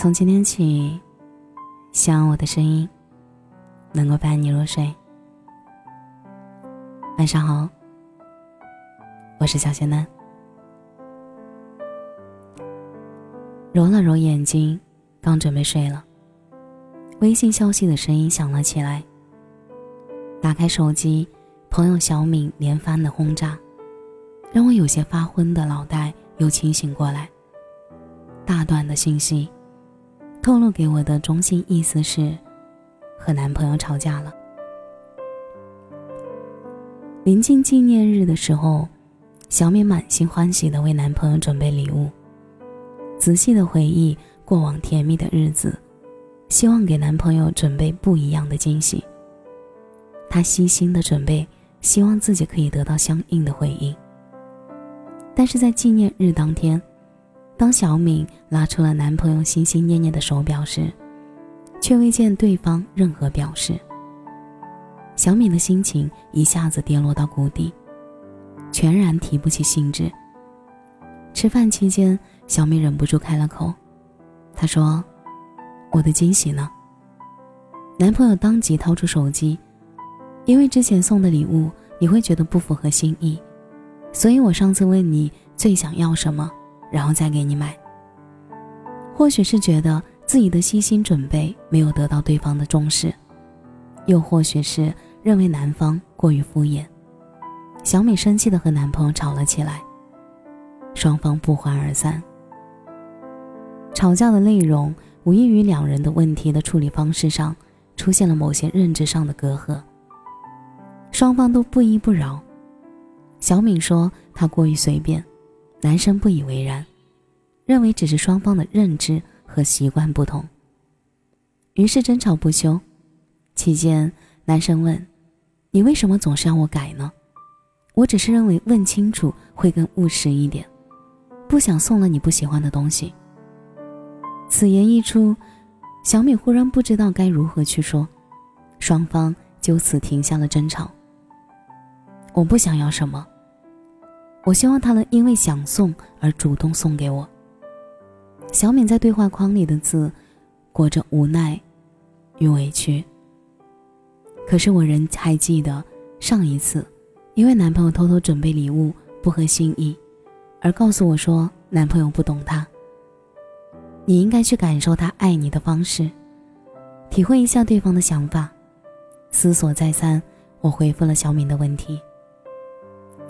从今天起，希望我的声音能够伴你入睡。晚上好，我是小仙丹。揉了揉眼睛，刚准备睡了，微信消息的声音响了起来。打开手机，朋友小敏连番的轰炸，让我有些发昏的脑袋又清醒过来。大段的信息。透露给我的中心意思是，和男朋友吵架了。临近纪念日的时候，小敏满心欢喜的为男朋友准备礼物，仔细的回忆过往甜蜜的日子，希望给男朋友准备不一样的惊喜。她细心的准备，希望自己可以得到相应的回应。但是在纪念日当天。当小敏拿出了男朋友心心念念的手表时，却未见对方任何表示。小敏的心情一下子跌落到谷底，全然提不起兴致。吃饭期间，小敏忍不住开了口，她说：“我的惊喜呢？”男朋友当即掏出手机，因为之前送的礼物你会觉得不符合心意，所以我上次问你最想要什么。然后再给你买。或许是觉得自己的悉心准备没有得到对方的重视，又或许是认为男方过于敷衍，小美生气的和男朋友吵了起来，双方不欢而散。吵架的内容无异于两人的问题的处理方式上出现了某些认知上的隔阂，双方都不依不饶。小敏说她过于随便。男生不以为然，认为只是双方的认知和习惯不同，于是争吵不休。期间，男生问：“你为什么总是让我改呢？”我只是认为问清楚会更务实一点，不想送了你不喜欢的东西。此言一出，小米忽然不知道该如何去说，双方就此停下了争吵。我不想要什么。我希望他能因为想送而主动送给我。小敏在对话框里的字，裹着无奈与委屈。可是我仍还记得上一次，因为男朋友偷偷准备礼物不合心意，而告诉我说男朋友不懂她。你应该去感受他爱你的方式，体会一下对方的想法。思索再三，我回复了小敏的问题。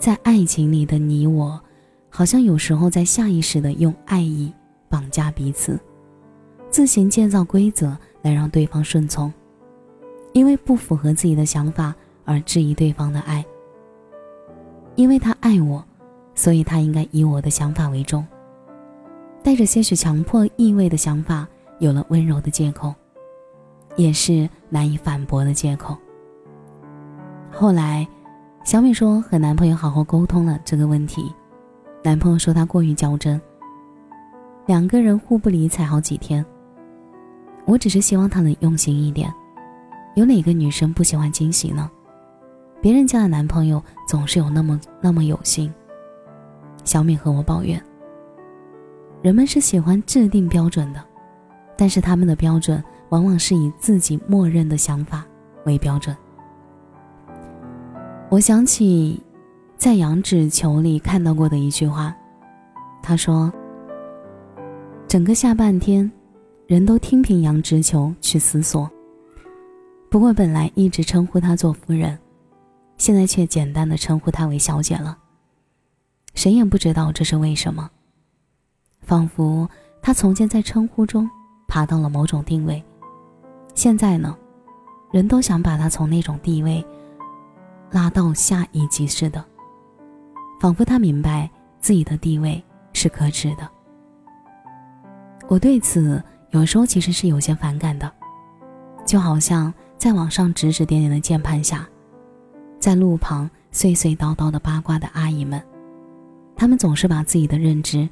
在爱情里的你我，好像有时候在下意识的用爱意绑架彼此，自行建造规则来让对方顺从，因为不符合自己的想法而质疑对方的爱。因为他爱我，所以他应该以我的想法为重。带着些许强迫意味的想法，有了温柔的借口，也是难以反驳的借口。后来。小美说和男朋友好好沟通了这个问题，男朋友说她过于较真，两个人互不理睬好几天。我只是希望他能用心一点，有哪个女生不喜欢惊喜呢？别人家的男朋友总是有那么那么有心。小美和我抱怨，人们是喜欢制定标准的，但是他们的标准往往是以自己默认的想法为标准。我想起，在羊脂球里看到过的一句话，他说：“整个下半天，人都听凭羊脂球去思索。不过本来一直称呼她做夫人，现在却简单的称呼她为小姐了。谁也不知道这是为什么。仿佛她从前在称呼中爬到了某种定位，现在呢，人都想把她从那种地位。”拉到下一级似的，仿佛他明白自己的地位是可耻的。我对此有时候其实是有些反感的，就好像在网上指指点点的键盘侠，在路旁碎碎叨叨的八卦的阿姨们，他们总是把自己的认知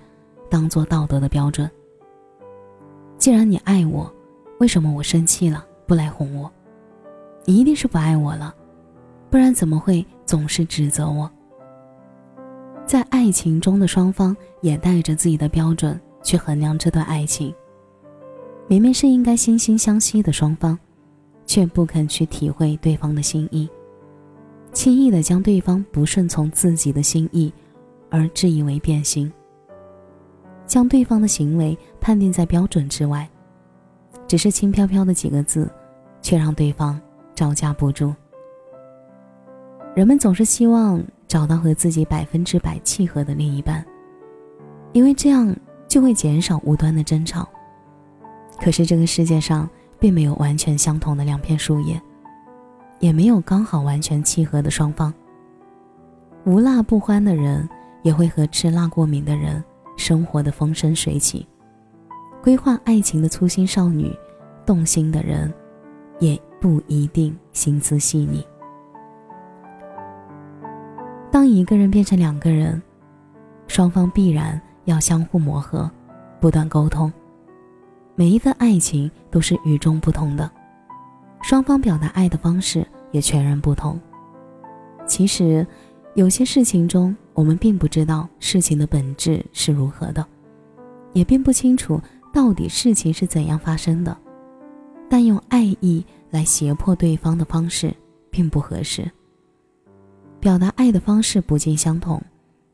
当做道德的标准。既然你爱我，为什么我生气了不来哄我？你一定是不爱我了。不然怎么会总是指责我？在爱情中的双方也带着自己的标准去衡量这段爱情，明明是应该惺惺相惜的双方，却不肯去体会对方的心意，轻易的将对方不顺从自己的心意而质疑为变心，将对方的行为判定在标准之外，只是轻飘飘的几个字，却让对方招架不住。人们总是希望找到和自己百分之百契合的另一半，因为这样就会减少无端的争吵。可是这个世界上并没有完全相同的两片树叶，也没有刚好完全契合的双方。无辣不欢的人，也会和吃辣过敏的人生活的风生水起；规划爱情的粗心少女，动心的人，也不一定心思细腻。当一个人变成两个人，双方必然要相互磨合，不断沟通。每一份爱情都是与众不同的，双方表达爱的方式也全然不同。其实，有些事情中，我们并不知道事情的本质是如何的，也并不清楚到底事情是怎样发生的，但用爱意来胁迫对方的方式并不合适。表达爱的方式不尽相同，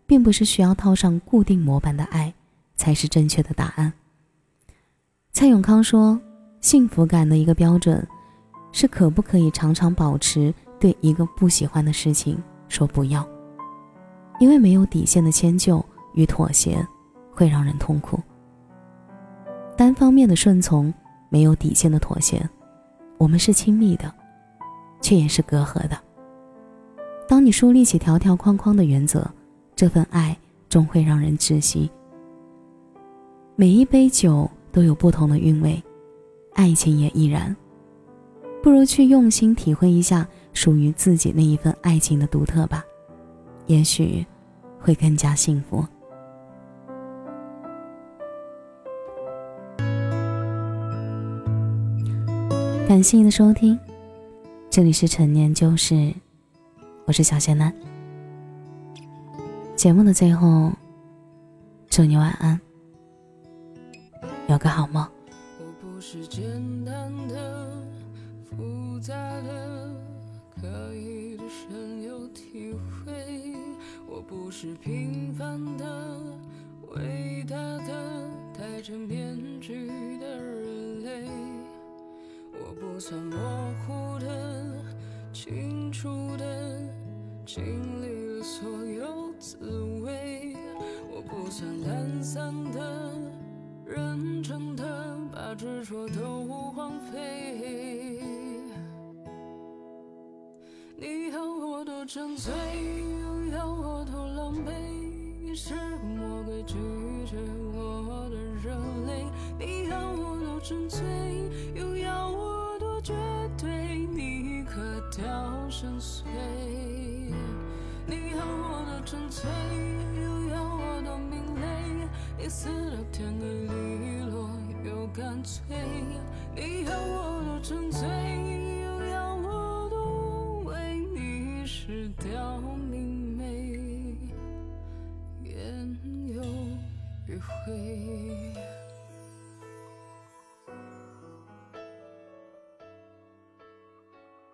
并不是需要套上固定模板的爱才是正确的答案。蔡永康说：“幸福感的一个标准，是可不可以常常保持对一个不喜欢的事情说不要，因为没有底线的迁就与妥协会让人痛苦。单方面的顺从，没有底线的妥协，我们是亲密的，却也是隔阂的。”当你树立起条条框框的原则，这份爱终会让人窒息。每一杯酒都有不同的韵味，爱情也亦然。不如去用心体会一下属于自己那一份爱情的独特吧，也许会更加幸福。感谢你的收听，这里是陈年旧事。我是小仙男。节目的最后，祝你晚安，有个好梦。我不是简单的、复杂的、刻意的深有体会。我不是平凡的、伟大的、戴着面具的人类。我不算经历了所有滋味，我不算懒散的、认真的，把执着都荒废。你要我多沉醉，又要我多狼狈，你是魔鬼拒绝我的人类。你要我多沉醉，又要我多绝对，你可掉深邃。你要我多纯粹，又要我多明媚，你死到天黑利落又干脆。你要我多纯粹。